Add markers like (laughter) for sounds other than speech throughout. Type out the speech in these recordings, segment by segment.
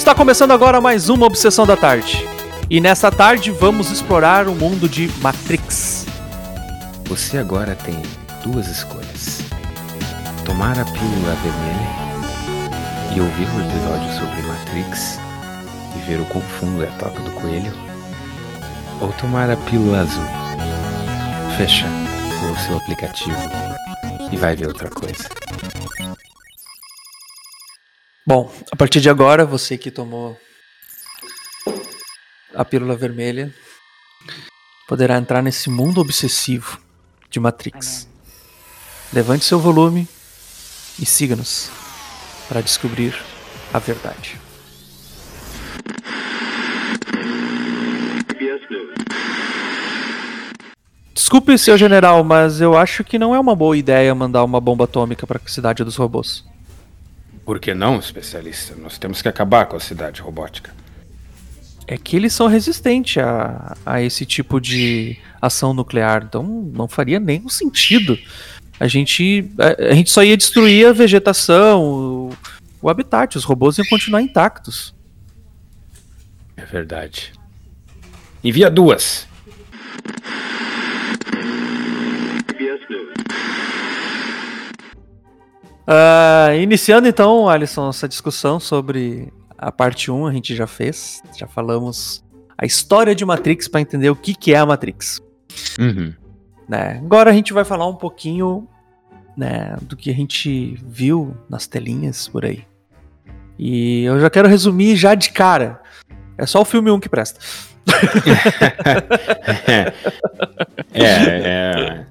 Está começando agora mais uma Obsessão da Tarde. E nessa tarde vamos explorar o mundo de Matrix. Você agora tem duas escolhas: tomar a pílula vermelha e ouvir o episódio sobre Matrix e ver o quão fundo é a toca do coelho, ou tomar a pílula azul. Fecha o seu aplicativo e vai ver outra coisa. Bom, a partir de agora, você que tomou a pílula vermelha poderá entrar nesse mundo obsessivo de Matrix. Levante seu volume e siga-nos para descobrir a verdade. Desculpe, seu general, mas eu acho que não é uma boa ideia mandar uma bomba atômica para a cidade dos robôs. Por que não, especialista? Nós temos que acabar com a cidade robótica. É que eles são resistentes a, a esse tipo de ação nuclear, então não faria nenhum sentido. A gente, a, a gente só ia destruir a vegetação, o, o habitat, os robôs iam continuar intactos. É verdade. Envia duas. Uh, iniciando então, Alisson, essa discussão sobre a parte 1, a gente já fez. Já falamos a história de Matrix para entender o que, que é a Matrix. Uhum. Né? Agora a gente vai falar um pouquinho né, do que a gente viu nas telinhas por aí. E eu já quero resumir já de cara. É só o filme 1 que presta. (laughs) é, é, é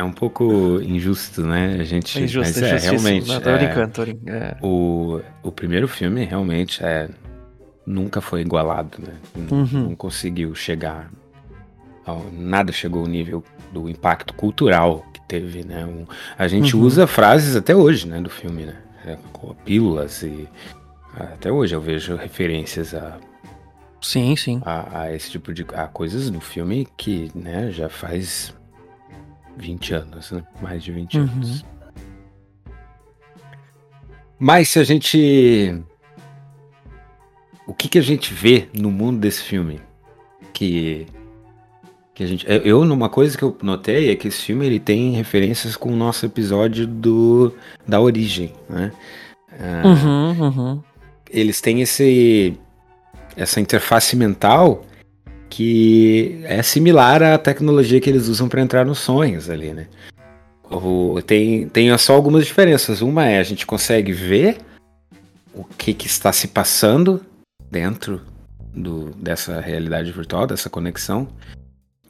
um pouco injusto, né? A gente. É injusto, mas é, realmente. Não, tô é, brincando, tô brincando. É. O, o primeiro filme realmente é, nunca foi igualado, né? Não, Uhum. não conseguiu chegar. Ao, nada chegou ao nível do impacto cultural que teve, né? Um- a gente Uhum. usa frases até hoje, né? Do filme, né? É, com pílulas e. Até hoje eu vejo referências a Sim, sim. a, a esse tipo de a coisas do filme que né, já faz 20 anos, né? Mais de 20 Uhum. anos. Mas se a gente. O que, que a gente vê no mundo desse filme? Que. Que a gente. eu- numa coisa que eu notei é que esse filme ele tem referências com o nosso episódio do da origem, né? Ah, Uhum, uhum. eles têm esse essa interface mental que é similar à tecnologia que eles usam para entrar nos sonhos ali, né? O- tem, tem só algumas diferenças. Uma é a gente consegue ver o que, que está se passando dentro do, dessa realidade virtual, dessa conexão.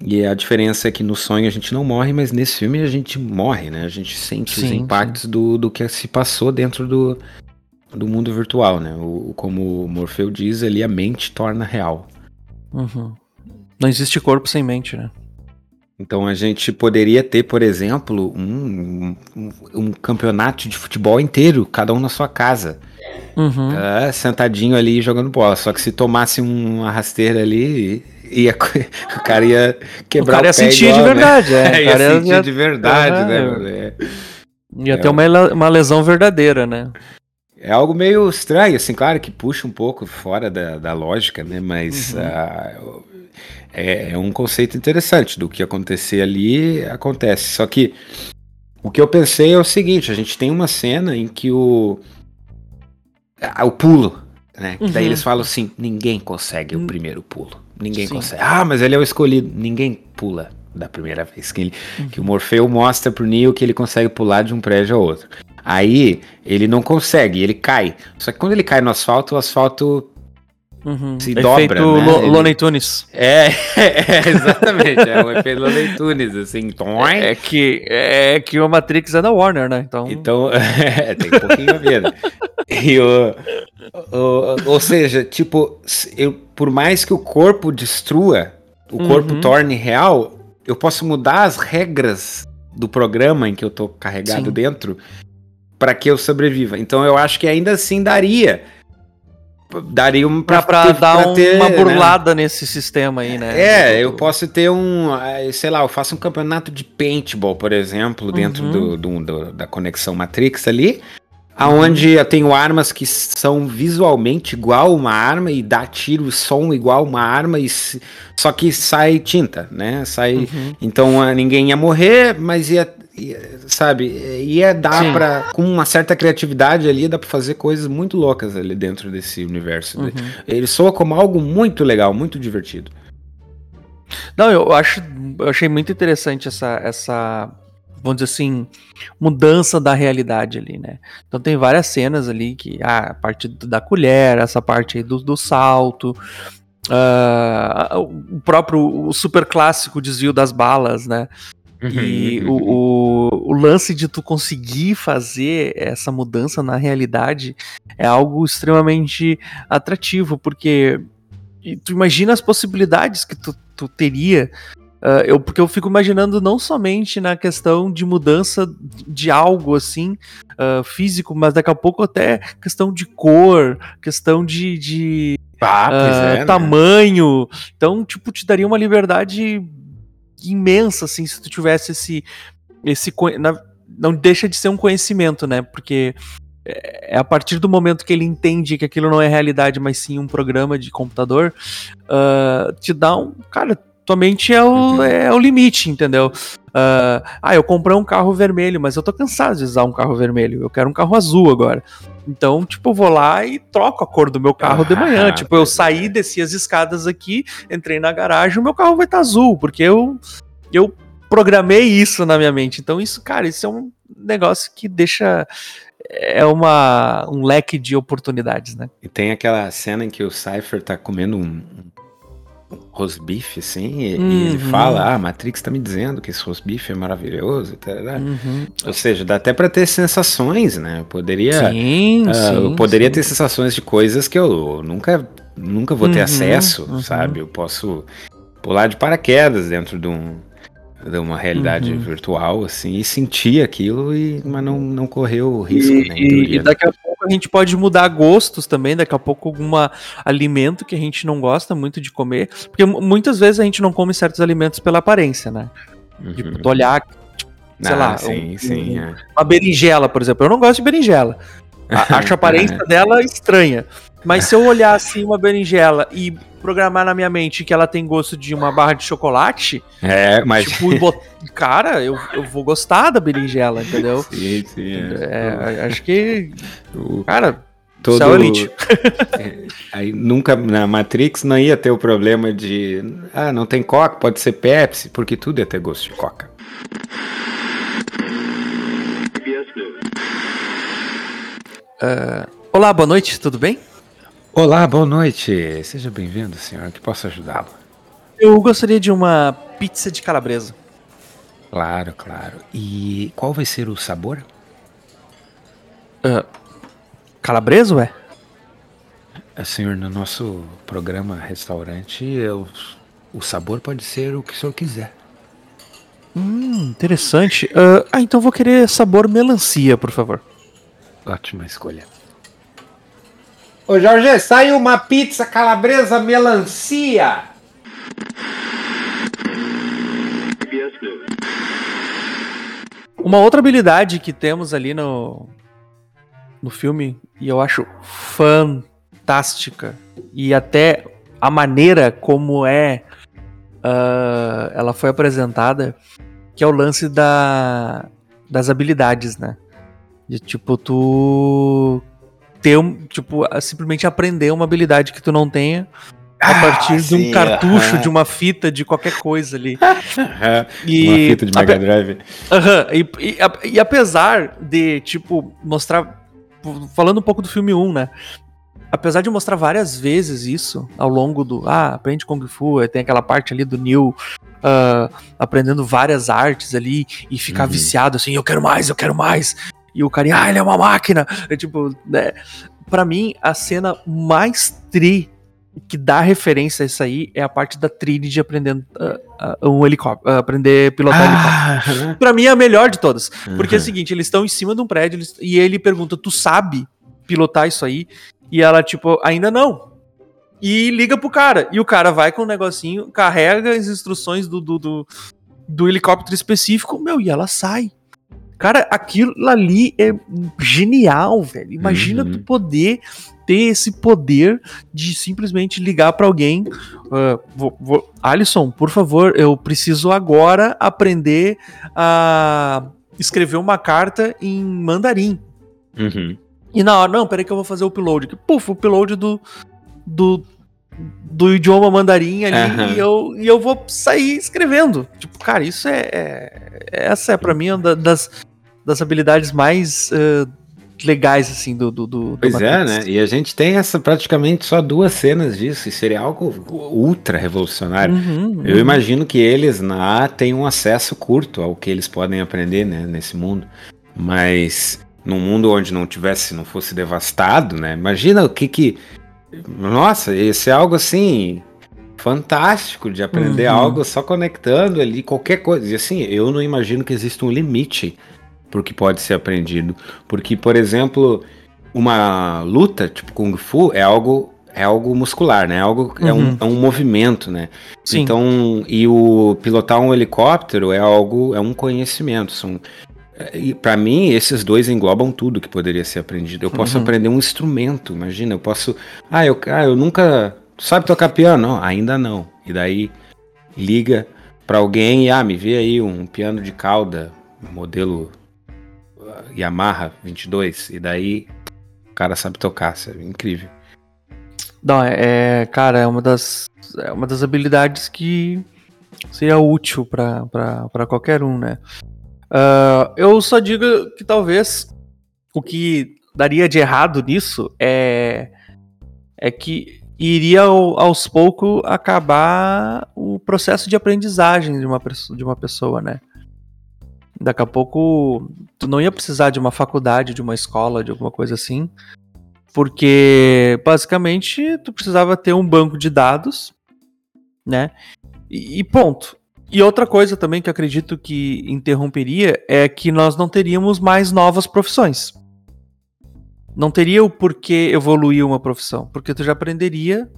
E a diferença é que no sonho a gente não morre, mas nesse filme a gente morre, né? A gente sente os Sim, impactos do, do que se passou dentro do, do mundo virtual, né? O, como o Morfeu diz, ali a mente torna real. Uhum. Não existe corpo sem mente, né? Então a gente poderia ter, por exemplo, um, um, um campeonato de futebol inteiro, cada um na sua casa, Uhum. tá? sentadinho ali jogando bola. Só que se tomasse uma rasteira ali, ia, (laughs) o cara ia quebrar o cara ia sentir igual, de né? verdade, é. (laughs) O ia sentir ia- de verdade, né? é. É, Ia É ter um- uma, uma lesão verdadeira, né? é algo meio estranho, assim, claro que puxa um pouco fora da, da lógica, né? Mas Uhum. ah, é, é um conceito interessante do que acontecer ali, acontece. Só que o que eu pensei é o seguinte: a gente tem uma cena em que o. ah, o pulo, né? Que daí Uhum. eles falam assim: ninguém consegue Hum. o primeiro pulo. Ninguém Sim. consegue. Ah, mas ele é o escolhido. Ninguém pula da primeira vez. Que, ele, Uhum. que o Morfeu mostra pro Neo que ele consegue pular de um prédio ao outro. Aí ele não consegue, ele cai. Só que quando ele cai no asfalto, o asfalto Uhum. Se Efeito dobra, né? Lo- Looney Tunes. é, (laughs) é, exatamente, é um efeito Looney Tunes, assim. É que, é que o Matrix é da Warner, né? Então, Então, (laughs) é, tem um pouquinho a ver. né? E o, o- ou seja, tipo, eu, por mais que o corpo destrua, o corpo Uhum. torne real, eu posso mudar as regras do programa em que eu tô carregado Sim. dentro para que eu sobreviva. Então eu acho que ainda assim daria. Daria um pra, pra dar pra ter, uma né? burlada nesse sistema aí, né? É, eu posso ter um, eh, sei lá, eu faço um campeonato de paintball, por exemplo, dentro Uhum. do, do- do- da conexão Matrix ali. Aonde eu tenho armas que são visualmente igual uma arma e dá tiro, som igual uma arma, e só que sai tinta, né? Sai. Uhum. Então ninguém ia morrer, mas ia. Sabe? Ia dar Sim. pra. Com uma certa criatividade ali, dá pra fazer coisas muito loucas ali dentro desse universo. Uhum. Ele soa como algo muito legal, muito divertido. Não, eu acho, eu achei muito interessante essa, essa, vamos dizer assim, mudança da realidade ali, né? Então tem várias cenas ali que, ah, a parte da colher, essa parte aí do, do salto, uh, o próprio o super clássico desvio das balas, né? Uhum, e. (laughs) O, o, o, lance de tu conseguir fazer essa mudança na realidade é algo extremamente atrativo, porque tu imagina as possibilidades que tu tu teria. Uh, eu, porque eu fico imaginando não somente na questão de mudança de algo assim uh, físico, mas daqui a pouco até questão de cor, questão de, de ah, uh, é, né? tamanho. Então, tipo, te daria uma liberdade imensa, assim, se tu tivesse esse. esse não deixa de ser um conhecimento, né? Porque é, é a partir do momento que ele entende que aquilo não é realidade, mas sim um programa de computador, uh, te dá um. Cara, é o, uhum. é o limite, entendeu? Uh, ah, eu comprei um carro vermelho, mas eu tô cansado de usar um carro vermelho. Eu quero um carro azul agora. Então, tipo, eu vou lá e troco a cor do meu carro ah, de manhã. Ah, tipo, eu saí, desci as escadas aqui, entrei na garagem, o meu carro vai estar tá azul, porque eu, eu programei isso na minha mente. Então, isso, cara, isso é um negócio que deixa é uma, um leque de oportunidades, né? E tem aquela cena em que o Cypher tá comendo um rosbife, assim, e, uhum. e, ele uhum. fala, ah, Matrix tá me dizendo que esse rosbife é maravilhoso, tá, uhum. ou seja, dá até para ter sensações, né? Eu poderia, sim, uh, sim, eu poderia sim. ter sensações de coisas que eu nunca, nunca vou ter uhum, acesso, uhum. sabe? Eu posso pular de paraquedas dentro de um de uma realidade uhum. virtual, assim, e sentir aquilo, e, mas não, não correu o risco, e, né, e, né? daqui a pouco a gente pode mudar gostos também, daqui a pouco algum alimento que a gente não gosta muito de comer, porque muitas vezes a gente não come certos alimentos pela aparência, né? Uhum. Tipo, tu olhar, sei ah, lá, sim, um, sim, um, é. uma berinjela, por exemplo, eu não gosto de berinjela. Acho a (laughs) aparência dela estranha. Mas se eu olhar assim uma berinjela e programar na minha mente que ela tem gosto de uma barra de chocolate. É, mas. Tipo, (laughs) cara, eu, eu vou gostar da berinjela, entendeu? Sim, sim. É. É, acho que. Cara. Todo, Céu Elite. (laughs) É, aí nunca na Matrix não ia ter o problema de. Ah, não tem Coca, pode ser Pepsi, porque tudo ia ter gosto de Coca. Uh, olá, boa noite, tudo bem? Olá, boa noite. Seja bem-vindo, senhor. Que posso ajudá-lo? Eu gostaria de uma pizza de calabresa. Claro, claro. E qual vai ser o sabor? Uh, calabresa, ué? É, senhor, no nosso programa restaurante, eu, o sabor pode ser o que o senhor quiser. Hum, interessante. Uh, ah, então vou querer sabor melancia, por favor. Ótima escolha. Ô Jorge, sai uma pizza calabresa melancia. Uma outra habilidade que temos ali no, no filme, e eu acho fantástica, e até a maneira como é uh, ela foi apresentada, que é o lance da, das habilidades, né? De tipo, tu ter um, tipo, simplesmente aprender uma habilidade que tu não tenha a ah, partir ah, de um cartucho, uh -huh. de uma fita, de qualquer coisa ali. (laughs) e, uma fita de Mega Drive. Uh -huh, e, e, e, apesar de, tipo, mostrar. Falando um pouco do filme 1, né? Apesar de mostrar várias vezes isso ao longo do. Ah, aprende Kung Fu, tem aquela parte ali do Neil uh, aprendendo várias artes ali e ficar uhum. viciado assim, eu quero mais, eu quero mais. E o cara, ah, ele é uma máquina. É tipo, né? Pra mim, a cena mais tri que dá referência a isso aí é a parte da trilha de aprendendo uh, uh, um helicóptero, uh, aprender a pilotar ah, helicóptero. Pra mim é a melhor de todas. Uhum. Porque é o seguinte, eles estão em cima de um prédio eles, e ele pergunta, tu sabe pilotar isso aí? E ela, tipo, ainda não. E liga pro cara. E o cara vai com o um negocinho, carrega as instruções do, do, do, do helicóptero específico, meu, e ela sai. Cara, aquilo ali é genial, velho. Imagina Uhum. tu poder ter esse poder de simplesmente ligar pra alguém. ah, vou- vou- Alisson, por favor, eu preciso agora aprender a escrever uma carta em mandarim. Uhum. E na hora, não, peraí que eu vou fazer o upload. Puf, o upload do, do, do idioma mandarim ali Aham. e, eu, e eu vou sair escrevendo. Tipo, cara, isso é. é- essa é pra mim uma da- das, das habilidades mais eh, legais, assim, do. do, do do Pois é, Matrix. né? E a gente tem essa praticamente só duas cenas disso, e seria algo ultra revolucionário. Uhum, Eu uhum. imagino que eles na A têm um acesso curto ao que eles podem aprender, né, nesse mundo. Mas num mundo onde não tivesse, não fosse devastado, né? Imagina o que que Nossa, esse é algo assim fantástico de aprender Uhum. algo só conectando ali qualquer coisa. E assim, eu não imagino que exista um limite pro que pode ser aprendido, porque por exemplo, uma luta tipo kung fu é algo é algo muscular, né? É algo é, um, Uhum. é um movimento, né? Sim. Então, e o pilotar um helicóptero é algo, é um conhecimento. São, e para mim, esses dois englobam tudo que poderia ser aprendido. Eu posso Uhum. aprender um instrumento, imagina. Eu posso. Ah, eu, ah, eu nunca. Sabe tocar piano? Não, ainda não. E daí liga para alguém e, ah, me vê aí um piano de cauda, modelo Yamaha 22. E daí o cara sabe tocar, sabe? Incrível. Não, é, é, cara, é uma das, é uma das habilidades que seria útil pra qualquer um, né? Ah, eu só digo que talvez o que daria de errado nisso é, é que iria ao- aos poucos acabar o processo de aprendizagem de uma, de uma pessoa, né? Daqui a pouco tu não ia precisar de uma faculdade, de uma escola, de alguma coisa assim, porque basicamente tu precisava ter um banco de dados, né? E, ponto. E outra coisa também que acredito que interromperia é que nós não teríamos mais novas profissões. Não teria o porquê evoluir uma profissão, porque tu já aprenderia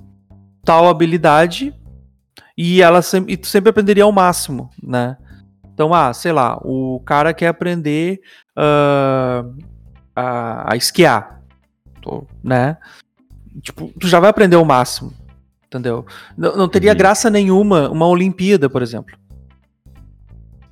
tal habilidade e ela sempre, e tu sempre aprenderia ao máximo, né? Então, ah, sei lá, o cara quer aprender ah, a, a esquiar, né? Tipo, tu já vai aprender o máximo, entendeu? Não, não teria Uhum. graça nenhuma uma Olimpíada, por exemplo.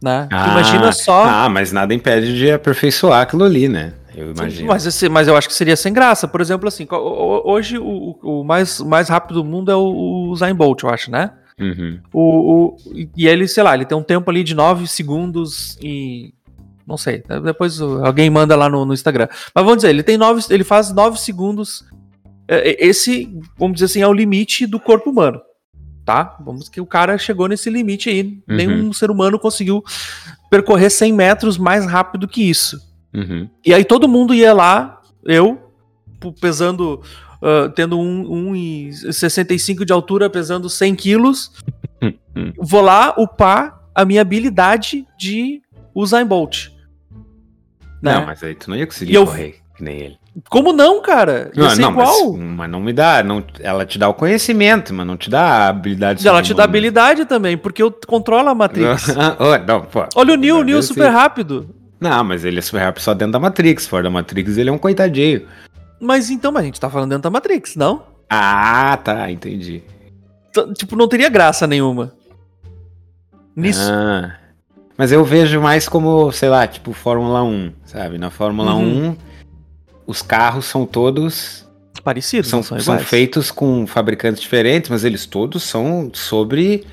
Né? Imagina só. Ah, mas nada impede de aperfeiçoar aquilo ali, né? Eu imagino. Mas, esse- mas eu acho que seria sem graça. Por exemplo, assim, hoje o, o- mais, mais rápido do mundo é o, o Zayn Bolt, eu acho, né? Uhum. O, o- e ele, sei lá, ele tem um tempo ali de 9 segundos e. Não sei, depois alguém manda lá no, no Instagram. Mas vamos dizer, ele tem nove, ele faz 9 segundos. É, é, Esse, vamos dizer assim, é o limite do corpo humano. Tá? Vamos que o cara chegou nesse limite aí. Nenhum ser humano conseguiu percorrer 100 metros mais rápido que isso. Uhum. E aí todo mundo ia lá, eu, pesando, ah, tendo um, um 65 de altura, pesando 100 quilos, (laughs) vou lá upar a minha habilidade de Usain Bolt. Né? Não, mas aí tu não ia conseguir E eu- correr que nem ele. Como não, cara? Ia Não, não, igual. Mas, mas não me dá. Não, ela te dá o conhecimento, mas não te dá a habilidade. Ela te dá habilidade também, porque eu controlo a Matrix. (laughs) Ô, não, pô. Olha o Neo, o Neo assim- super rápido. Não, mas ele é super rápido só dentro da Matrix. Fora da Matrix, ele é um coitadinho. Mas então, mas a gente tá falando dentro da Matrix, não? Ah, tá, entendi. T- Tipo, não teria graça nenhuma. Nisso. Ah, mas eu vejo mais como, sei lá, tipo Fórmula 1, sabe? Na Fórmula Uhum. 1, os carros são todos Parecidos, são, são são feitos com fabricantes diferentes, mas eles todos são sobre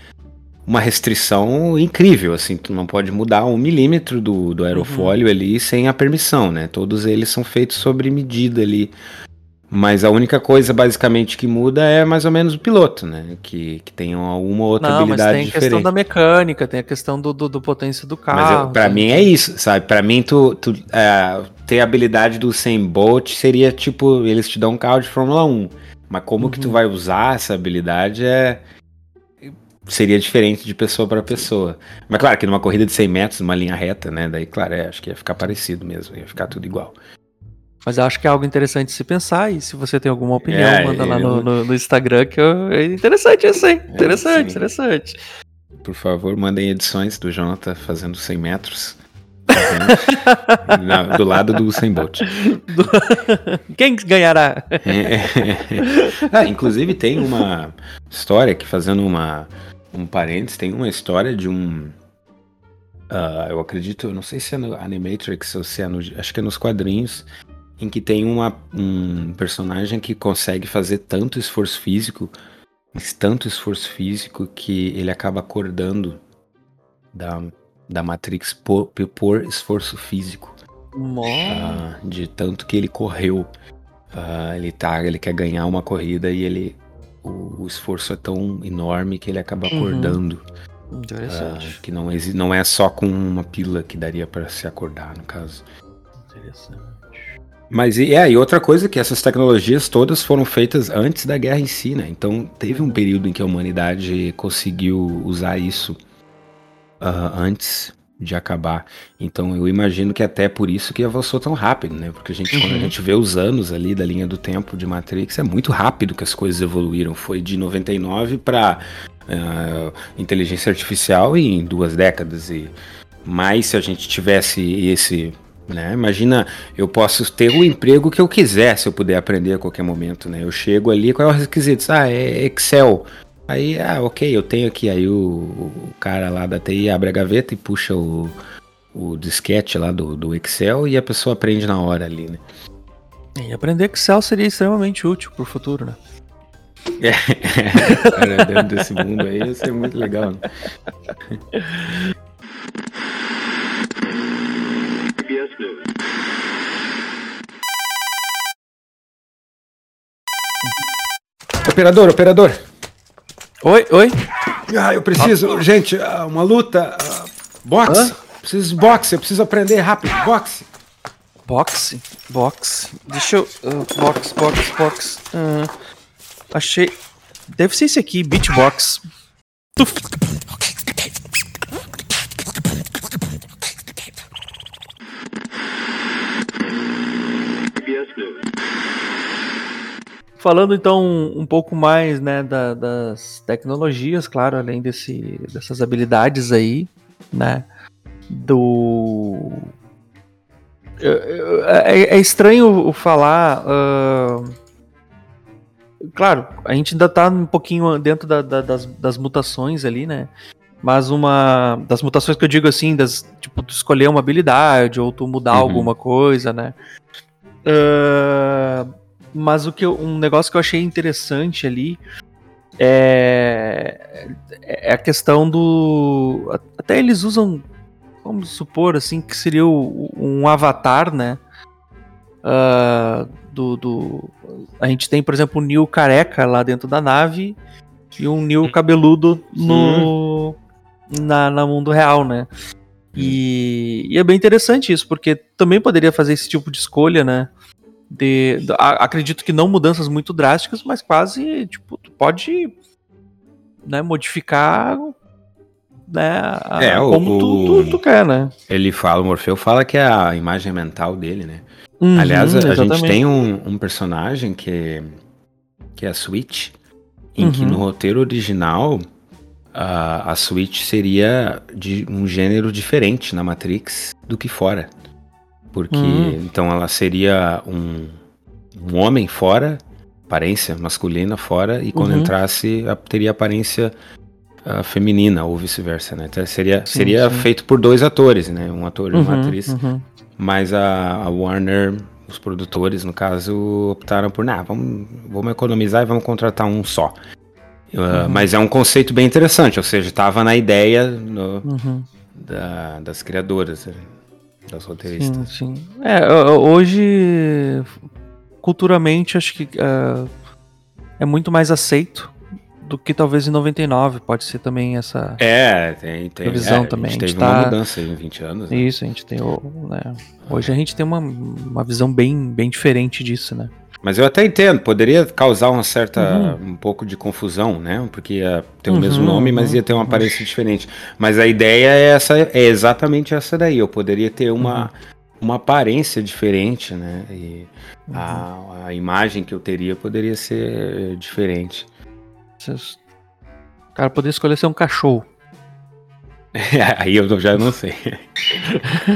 uma restrição incrível, assim, tu não pode mudar um milímetro do, do aerofólio Uhum. ali sem a permissão, né? Todos eles são feitos sobre medida ali. Mas a única coisa basicamente que muda é mais ou menos o piloto, né? Que, que tem alguma outra Não, mas habilidade tem a diferente. questão da mecânica, tem a questão do, do, do potência do carro. Mas tem- mim é isso, sabe? Pra mim, tu, tu é, ter a habilidade do 100 Bolt seria tipo, eles te dão um carro de Fórmula 1. Mas como que tu Uhum. vai usar essa habilidade é. Seria diferente de pessoa pra pessoa. Mas claro que numa corrida de 100 metros, numa linha reta, né? Daí, claro, é, acho que ia ficar parecido mesmo, ia ficar tudo igual. Mas eu acho que é algo interessante se pensar. E se você tem alguma opinião, É, manda lá eu- no, no- no Instagram, que eu- é interessante isso aí. Interessante, sim. interessante. Por favor, mandem edições do Jonathan fazendo 100 metros. (laughs) Na- do lado do Usain Bolt. (laughs) (laughs) Quem ganhará? Ah, inclusive tem uma história que fazendo uma um parênteses, tem uma história de um ah, eu acredito, eu não sei se é no Animatrix ou se é no, acho que é nos quadrinhos em que tem uma, um personagem que consegue fazer tanto esforço físico, mas tanto esforço físico que ele acaba acordando da, da Matrix por, por esforço físico. Ah, de tanto que ele correu. Ah, ele tá, ele quer ganhar uma corrida e ele o, o esforço é tão enorme que ele acaba Uhum. acordando. Ah, Interessante. que não, não é só com uma pílula que daria para se acordar, no caso. Interessante. Mas e, é, e outra coisa que essas tecnologias todas foram feitas antes da guerra em si, né? Então teve um período em que a humanidade conseguiu usar isso ah, antes de acabar. Então eu imagino que até por isso que avançou tão rápido, né? Porque a gente, quando a Uhum. gente vê os anos ali da linha do tempo de Matrix, é muito rápido que as coisas evoluíram. Foi de 99 para inteligência artificial em duas décadas. E mais se a gente tivesse esse né? Imagina, eu posso ter o emprego que eu quiser se eu puder aprender a qualquer momento, né? Eu chego ali, qual é o requisito? Ah, é Excel. Aí, ah, ok, eu tenho aqui. Aí o, o cara lá da TI abre a gaveta e puxa o, o disquete lá do, do Excel e a pessoa aprende na hora ali, né? E aprender Excel seria extremamente útil pro futuro, né? (laughs) Cara, dentro desse mundo aí ia ser muito legal. Né? Operador, operador. Oi, oi. Ah, eu preciso, gente, ah, uma luta. ah, boxe. Hã? Preciso de boxe, eu preciso aprender rápido. Boxe. Boxe, boxe. Deixa eu. ah, box, box, box. Ah, achei. Deve ser esse aqui, beatbox. Tuf. Falando então um pouco mais né, da- das tecnologias, claro, além desse, dessas habilidades aí, né? Do. É, é estranho falar. ah, Claro, a gente ainda tá um pouquinho dentro da- da- das, das mutações ali, né? Mas uma. Das mutações que eu digo assim, das, tipo, tu escolher uma habilidade ou tu mudar Uhum. alguma coisa, né? Ah, mas o que eu- um negócio que eu achei interessante ali é, é a questão do. Até eles usam, vamos supor assim, que seria o- um avatar, né? Ah, do, do- A gente tem, por exemplo, o Neil careca lá dentro da nave e um Neil cabeludo no. Na, na mundo real, né? E, e é bem interessante isso, porque também poderia fazer esse tipo de escolha, né? De, de- a- acredito que não mudanças muito drásticas, mas quase, tipo, tu pode né, modificar né, a- É, como tu, o- tu, tu quer, né? Ele fala, o Morfeu fala que é a imagem mental dele, né? Uhum, Aliás, a, a gente tem um, um personagem que, que é a Switch, em que Uhum. no roteiro original a, a Switch seria de um gênero diferente na Matrix do que fora. Porque Hum. então ela seria um, um homem fora, aparência masculina fora, e quando Uhum. entrasse teria aparência ah, feminina ou vice-versa, né? Então seria, Sim, seria sim. feito por dois atores, né? Um ator e uma Uhum, atriz. uhum. Mas a, a Warner, os produtores, no caso, optaram por, nah, vamos, vamos economizar e vamos contratar um só. Uh, Uhum. Mas é um conceito bem interessante, ou seja, estava na ideia no- Uhum. da- das criadoras, das Sim, roteiristas. sim. É, ho- ho- hoje, culturalmente, acho que ah, é muito mais aceito do que talvez em 99. Pode ser também essa. É, tem, tem Previsão é, também, A gente a gente teve uma tá- mudança em 20 anos. né? Isso, a gente tem. né, Hoje a gente tem uma, uma visão bem, bem diferente disso, né? Mas eu até entendo, poderia causar uma certa, Uhum. um pouco de confusão, né? Porque ia ter o Uhum, mesmo nome, mas uhum, ia ter uma uhum. aparência diferente. Mas a ideia é essa, é exatamente essa daí. Eu poderia ter uma, Uhum. uma aparência diferente, né? E a, a imagem que eu teria poderia ser eh, diferente. O cara poderia escolher ser um cachorro. (laughs) Aí eu já não sei.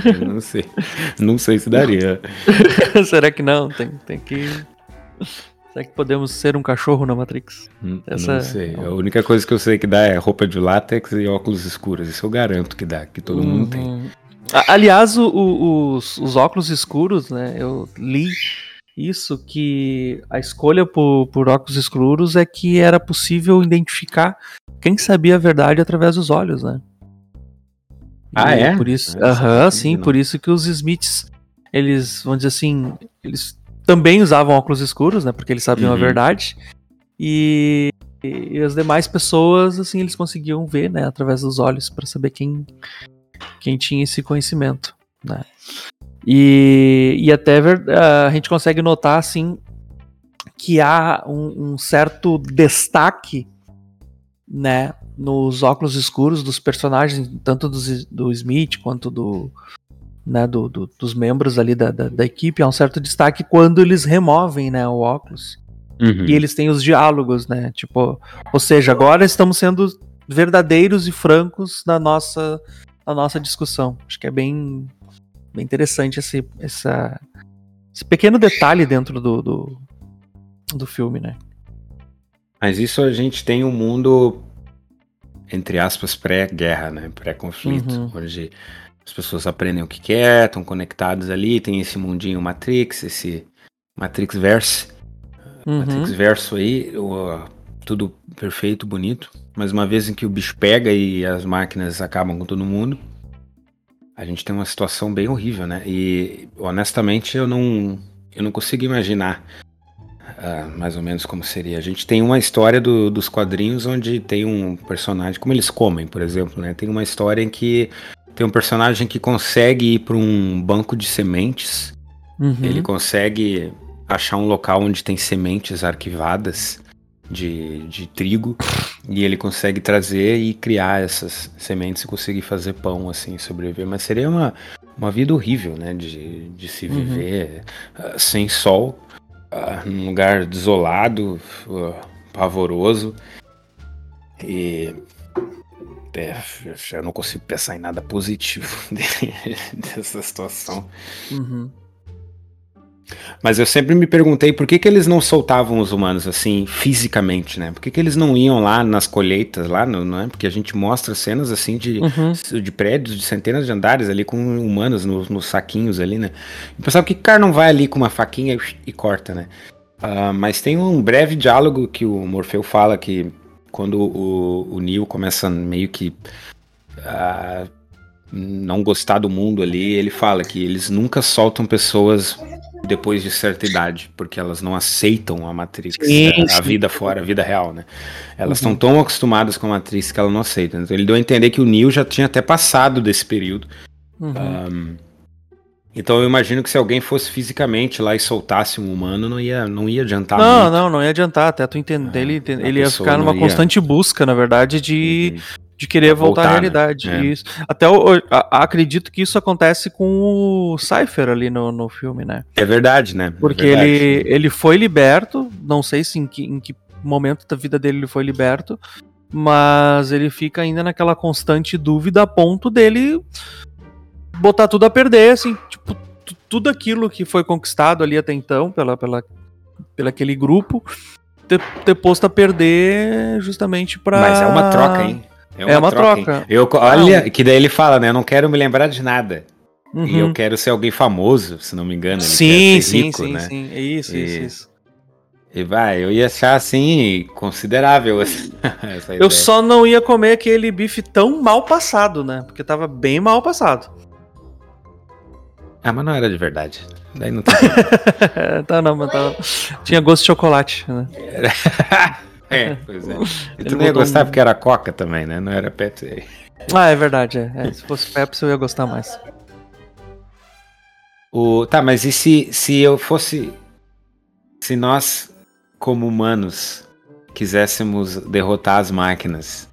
eu (laughs) não sei. Não sei se daria. (laughs) Será que não? Tem, tem que. Será que podemos ser um cachorro na Matrix? Essa... Não sei. A única coisa que eu sei que dá é roupa de látex e óculos escuros. Isso eu garanto que dá, que todo uhum. mundo tem. Aliás, o, o, os, os, óculos escuros, né? Eu li isso que a escolha por, por óculos escuros é que era possível identificar quem sabia a verdade através dos olhos, né? Ah, e é? Por isso, aham, -huh, sim, por isso que os Smiths, eles, vamos dizer assim, eles também usavam óculos escuros, né? Porque eles sabiam uhum. a verdade. E, e, as demais pessoas, assim, eles conseguiam ver, né? Através dos olhos para saber quem, quem tinha esse conhecimento, né? E, e até a gente consegue notar, assim, que há um, um certo destaque, né? Nos óculos escuros dos personagens, tanto do, do Smith quanto do, né, do, do, dos membros ali da, da, da, equipe, há um certo destaque quando eles removem né, o óculos. Uhum. E eles têm os diálogos, né? Tipo, ou seja, agora estamos sendo verdadeiros e francos na nossa, na nossa discussão. Acho que é bem, bem interessante esse, essa, esse pequeno detalhe dentro do, do, do filme, né? Mas isso a gente tem um mundo, entre aspas, pré-guerra, né? Pré-conflito, uhum. onde as pessoas aprendem o que quer, estão conectadas ali, tem esse mundinho Matrix, esse Matrix Verse. Uhum. Matrix Verso aí, o, tudo perfeito, bonito. Mas uma vez em que o bicho pega e as máquinas acabam com todo mundo, a gente tem uma situação bem horrível, né? E honestamente eu não, eu não consigo imaginar uh, mais ou menos como seria. A gente tem uma história do, dos quadrinhos onde tem um personagem, como eles comem, por exemplo, né? Tem uma história em que tem um personagem que consegue ir para um banco de sementes. Uhum. Ele consegue achar um local onde tem sementes arquivadas de, de trigo. E ele consegue trazer e criar essas sementes e conseguir fazer pão, assim, sobreviver. Mas seria uma, uma vida horrível, né? De, de se uhum. viver uhum. uh, sem sol, uh, num lugar desolado, uh, pavoroso. E é, eu não consigo pensar em nada positivo (laughs) dessa situação. Uhum. Mas eu sempre me perguntei por que, que eles não soltavam os humanos assim, fisicamente, né? Por que, que eles não iam lá nas colheitas, lá, no, não é? Porque a gente mostra cenas assim de, uhum. de prédios de centenas de andares ali com humanos nos, nos saquinhos ali, né? E pensava que o cara não vai ali com uma faquinha e, e corta, né? Uh, mas tem um breve diálogo que o Morfeu fala que quando o, o Neil começa meio que a não gostar do mundo ali, ele fala que eles nunca soltam pessoas depois de certa idade, porque elas não aceitam a Matrix, sim, a, a vida fora, a vida real, né? Elas estão uhum. tão acostumadas com a Matrix que elas não aceitam. Então ele deu a entender que o Neil já tinha até passado desse período. Uhum. Um, então eu imagino que se alguém fosse fisicamente lá e soltasse um humano, não ia, não ia adiantar Não, muito. não, não ia adiantar. Até tu entender, ele, ele ia ficar numa ia... constante busca, na verdade, de, uhum. de querer voltar, voltar, à né? realidade. Né? Isso. Até eu, eu, acredito que isso acontece com o Cypher ali no, no filme, né? É verdade, né? É Porque verdade. Ele, ele foi liberto, não sei se em que, em que momento da vida dele ele foi liberto, mas ele fica ainda naquela constante dúvida a ponto dele botar tudo a perder, assim, tudo aquilo que foi conquistado ali até então pela, pela, pela aquele grupo, ter, ter posto a perder justamente pra. Mas é uma troca, hein? É uma, é uma troca. troca. Eu, olha, que daí ele fala, né? Eu não quero me lembrar de nada. Uhum. E eu uhum. quero ser alguém famoso, se não me engano. sim, sim, rico, sim, né? sim. É isso, e... isso, isso. E vai, eu ia achar assim, considerável (laughs) essa, essa Eu só não ia comer aquele bife tão mal passado, né? Porque tava bem mal passado. Ah, mas não era de verdade. Daí não tem. (laughs) tá, não, mas tá... Tinha gosto de chocolate, né? (laughs) é, pois é. E tu não ia gostar um... porque era Coca também, né? Não era Pepsi. Ah, é verdade. É. É, se fosse Pepsi eu ia gostar mais. O... Tá, mas e se, se eu fosse. Se nós, como humanos, quiséssemos derrotar as máquinas.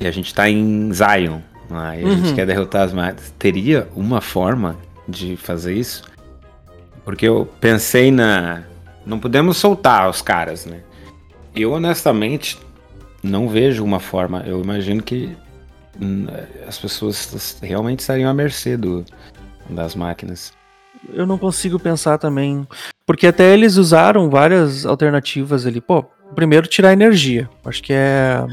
E a gente tá em Zion. Aí a uhum. gente quer derrotar as máquinas. Teria uma forma de fazer isso? Porque eu pensei na. Não podemos soltar os caras, né? Eu honestamente não vejo uma forma. Eu imagino que hum, as pessoas realmente estariam à mercê do, das máquinas. Eu não consigo pensar também. Porque até eles usaram várias alternativas ali. Pô, primeiro tirar energia. Acho que é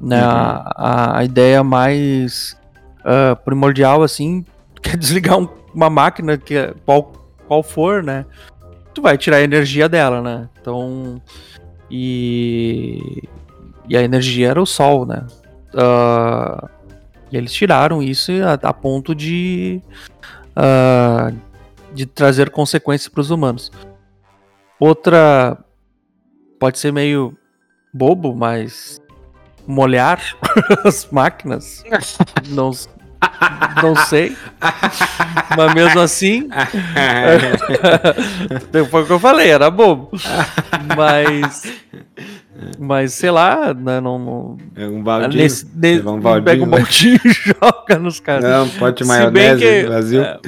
né, uhum. a, a, ideia mais uh, primordial, assim, (laughs) que é desligar um, uma máquina, que é, qual, qual for, né? Tu vai tirar a energia dela, né? Então. E. E a energia era o sol, né? Uh, e eles tiraram isso a, a ponto de. Uh, de trazer consequências para os humanos. Outra pode ser meio bobo, mas molhar (laughs) as máquinas, não, não sei. Mas mesmo assim, (laughs) (laughs) foi o que eu falei, era bobo. Mas mas sei lá, né, não, não é um baldinho, nesse, nesse, um baldinho, pega um né? baldinho e joga nos caras. Não, pode maionese que, Brasil. É,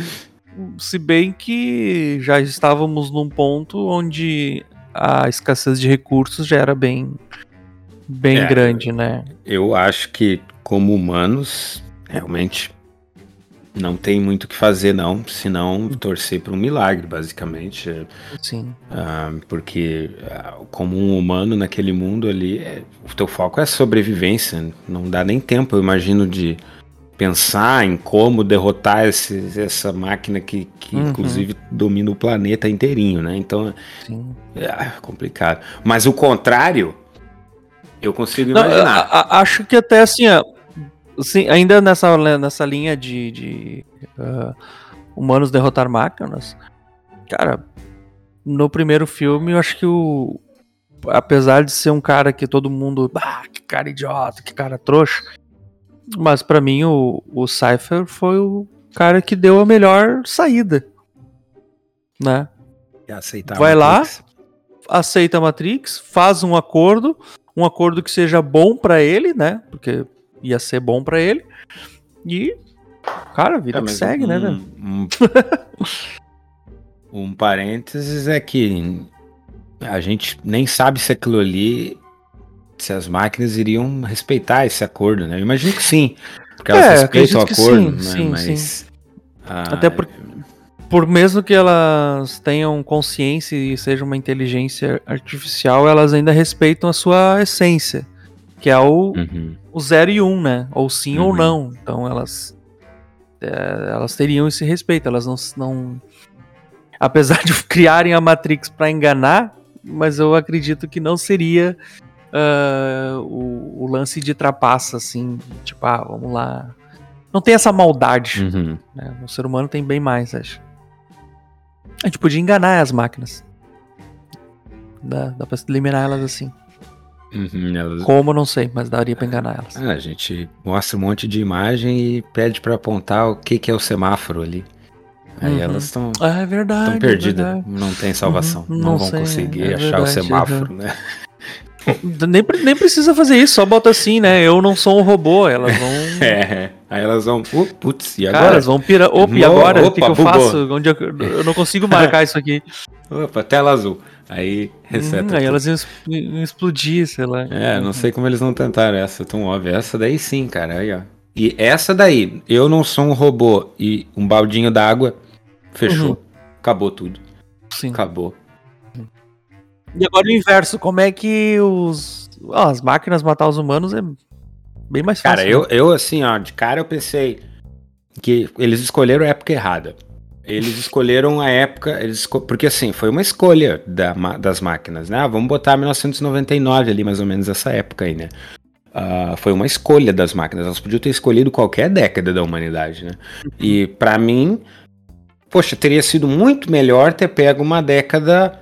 se bem que já estávamos num ponto onde a escassez de recursos já era bem, bem é, grande, né? Eu acho que, como humanos, realmente não tem muito o que fazer, não, senão torcer para um milagre, basicamente. Sim. Ah, porque, ah, como um humano naquele mundo ali, é, o teu foco é sobrevivência. Não dá nem tempo, eu imagino, de pensar em como derrotar esse, essa máquina que, que uhum. inclusive domina o planeta inteirinho, né? Então Sim. é complicado. Mas o contrário, eu consigo imaginar. Não, a, a, acho que até assim, assim, ainda nessa, nessa linha de, de uh, humanos derrotar máquinas, cara, no primeiro filme eu acho que o apesar de ser um cara que todo mundo, ah, que cara idiota, que cara trouxa, mas para mim o, o Cypher foi o cara que deu a melhor saída. Né? Vai lá, aceita a Matrix, faz um acordo, um acordo que seja bom para ele, né? Porque ia ser bom para ele. E cara, a vida é, que segue, né, um, né, um, (laughs) um parênteses é que a gente nem sabe se aquilo ali se as máquinas iriam respeitar esse acordo, né? Eu imagino que sim, porque elas é, respeitam o acordo, sim, né? Sim, Mas, sim. Ah, Até por, por mesmo que elas tenham consciência e seja uma inteligência artificial, elas ainda respeitam a sua essência, que é o, uhum. o zero e um, né? Ou sim uhum. ou não. Então elas é, elas teriam esse respeito, elas não, não apesar (laughs) de criarem a Matrix para enganar, mas eu acredito que não seria uh, o, o, lance de trapaça, assim, tipo, ah, vamos lá. Não tem essa maldade. Uhum. Né? O ser humano tem bem mais, acho. A gente podia enganar as máquinas. Dá, dá pra eliminar elas assim. Uhum, elas... Como, não sei, mas daria pra enganar elas. Ah, a gente mostra um monte de imagem e pede para apontar o que, que é o semáforo ali. Aí uhum. elas estão ah, é verdade, perdidas, é não tem salvação, uhum, não, não, vão sei, conseguir é achar verdade, o semáforo, né? (laughs) nem, nem precisa fazer isso, só bota assim, né? Eu não sou um robô, elas vão. (laughs) é, aí elas vão. Uh, putz, e agora? Cara, elas vão pirar. Opa, e agora? o que, que eu faço? Onde eu... eu não consigo marcar isso aqui. (laughs) Opa, tela azul. Aí reseta. Hum, aí elas iam explodir, sei lá. É, não sei como eles não tentaram essa tão óbvia. Essa daí sim, cara. Aí, ó. E essa daí, eu não sou um robô e um baldinho d'água, fechou. Uhum. Acabou tudo. Sim. Acabou. E agora o inverso, como é que os ó, as máquinas matar os humanos é bem mais fácil. Cara, eu, né? eu assim, ó, de cara eu pensei que eles escolheram a época errada. Eles (laughs) escolheram a época, eles, porque assim, foi uma escolha da, das máquinas, né? Ah, vamos botar 1999 ali, mais ou menos essa época aí, né? Uh, foi uma escolha das máquinas. Elas podiam ter escolhido qualquer década da humanidade, né? E para mim, poxa, teria sido muito melhor ter pego uma década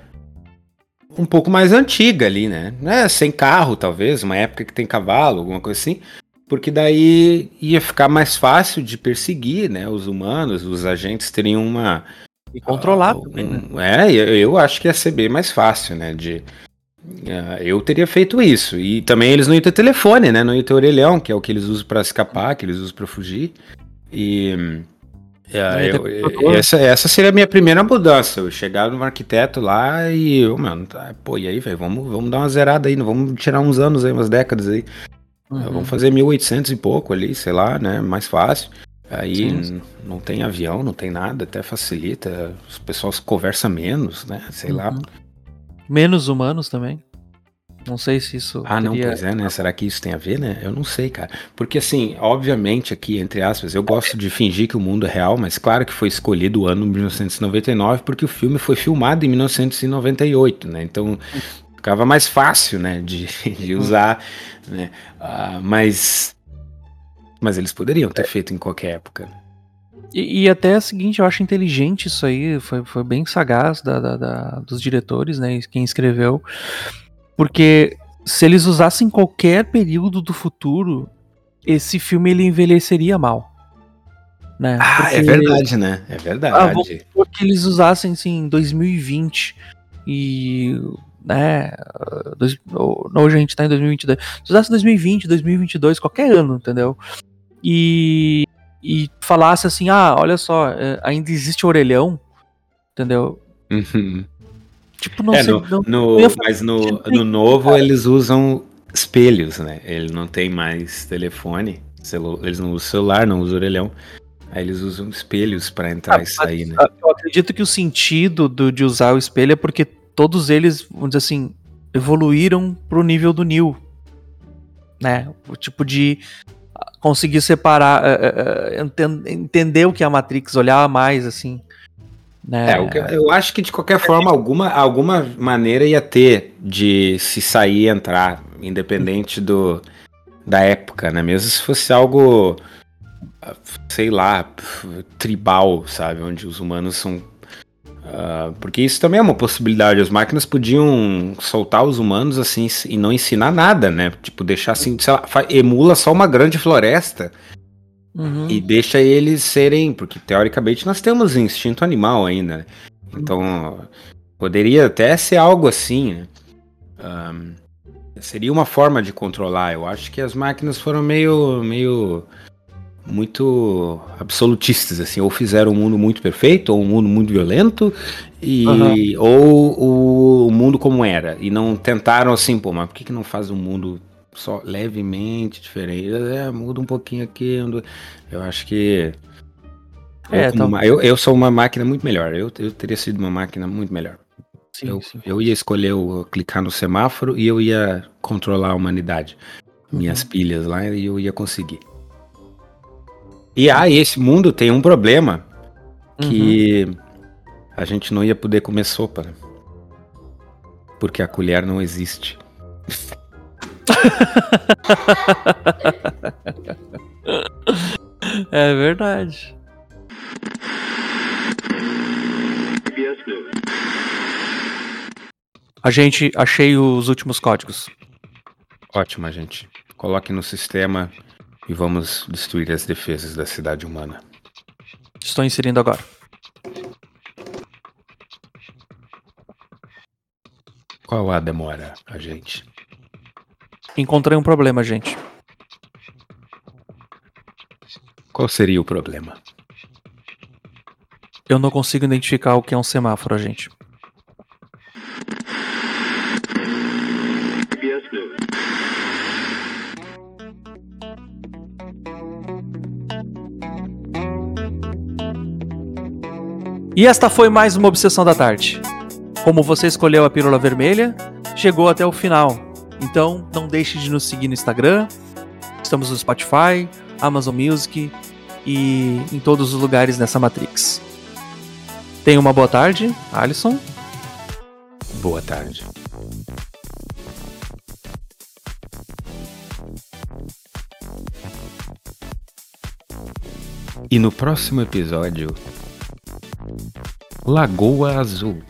um pouco mais antiga ali, né? É, sem carro, talvez, uma época que tem cavalo, alguma coisa assim. Porque daí ia ficar mais fácil de perseguir, né? Os humanos, os agentes teriam uma. E controlar uh, também, né? É, eu acho que ia ser bem mais fácil, né? De, uh, eu teria feito isso. E também eles não iam ter telefone, né? Não iam ter orelhão, que é o que eles usam para escapar, que eles usam para fugir. E é, eu, essa, essa seria a minha primeira mudança. Eu chegar no arquiteto lá e, eu, mano, tá, pô, e aí, velho, vamos, vamos dar uma zerada aí, vamos tirar uns anos aí, umas décadas aí. Uhum. Vamos fazer 1800 e pouco ali, sei lá, né? Mais fácil. Aí não tem avião, não tem nada, até facilita. Os pessoal conversa menos, né? Sei uhum. lá. Menos humanos também. Não sei se isso. Ah, teria... não, pois é, né? Será que isso tem a ver, né? Eu não sei, cara. Porque, assim, obviamente, aqui, entre aspas, eu gosto de fingir que o mundo é real, mas claro que foi escolhido o ano 1999 porque o filme foi filmado em 1998, né? Então ficava mais fácil, né? De, (laughs) de usar, né? Uh, mas. Mas eles poderiam ter feito em qualquer época. E, e, até a seguinte, eu acho inteligente isso aí, foi, foi bem sagaz da, da, da, dos diretores, né? Quem escreveu. Porque se eles usassem qualquer período do futuro, esse filme ele envelheceria mal. Né? Ah, é Porque, é verdade, né? É verdade. Ah, porque eles usassem assim, 2020 e né, dois, hoje a gente tá em 2022. Se usasse 2020, 2022, qualquer ano, entendeu? E, e falasse assim, ah, olha só, é, ainda existe orelhão, entendeu? Uhum. Tipo, não é, sei. No, não, no, mas no, no novo eles usam espelhos, né? Ele não tem mais telefone, celu, eles não usam celular, não usam orelhão. Aí eles usam espelhos para entrar ah, e sair, né? Eu acredito que o sentido do, de usar o espelho é porque todos eles, vamos dizer assim, evoluíram pro nível do Neo. Né? O tipo de conseguir separar, uh, uh, entender o que é a Matrix, olhar mais, assim. Né? É, eu acho que de qualquer forma, alguma, alguma maneira ia ter de se sair e entrar, independente do, da época, né? Mesmo se fosse algo, sei lá, tribal, sabe? Onde os humanos são. Uh, porque isso também é uma possibilidade. As máquinas podiam soltar os humanos assim e não ensinar nada, né? Tipo, deixar assim, sei lá, emula só uma grande floresta Uhum. E deixa eles serem, porque teoricamente nós temos instinto animal ainda. Né? Então, poderia até ser algo assim, né? Um, seria uma forma de controlar. Eu acho que as máquinas foram meio, meio muito absolutistas, assim, ou fizeram um mundo muito perfeito, ou um mundo muito violento, e, uhum. ou o, o, mundo como era, e não tentaram assim, pô, mas por que, que não faz um mundo só levemente diferente. É, muda um pouquinho aqui. Eu acho que. É, eu, tá... eu, eu, sou uma máquina muito melhor. Eu, eu teria sido uma máquina muito melhor. Sim, eu, sim. eu ia escolher o clicar no semáforo e eu ia controlar a humanidade. Minhas uhum. pilhas lá e eu ia conseguir. E ah, esse mundo tem um problema que uhum. a gente não ia poder comer sopa. Né? Porque a colher não existe. (laughs) (laughs) é verdade. A gente achei os últimos códigos. Ótimo, gente. Coloque no sistema e vamos destruir as defesas da cidade humana. Estou inserindo agora. Qual a demora, a gente? Encontrei um problema, gente. Qual seria o problema? Eu não consigo identificar o que é um semáforo, gente. E esta foi mais uma obsessão da tarde. Como você escolheu a pílula vermelha, chegou até o final. Então, não deixe de nos seguir no Instagram. Estamos no Spotify, Amazon Music e em todos os lugares nessa Matrix. Tenha uma boa tarde, Alisson. Boa tarde. E no próximo episódio, Lagoa Azul.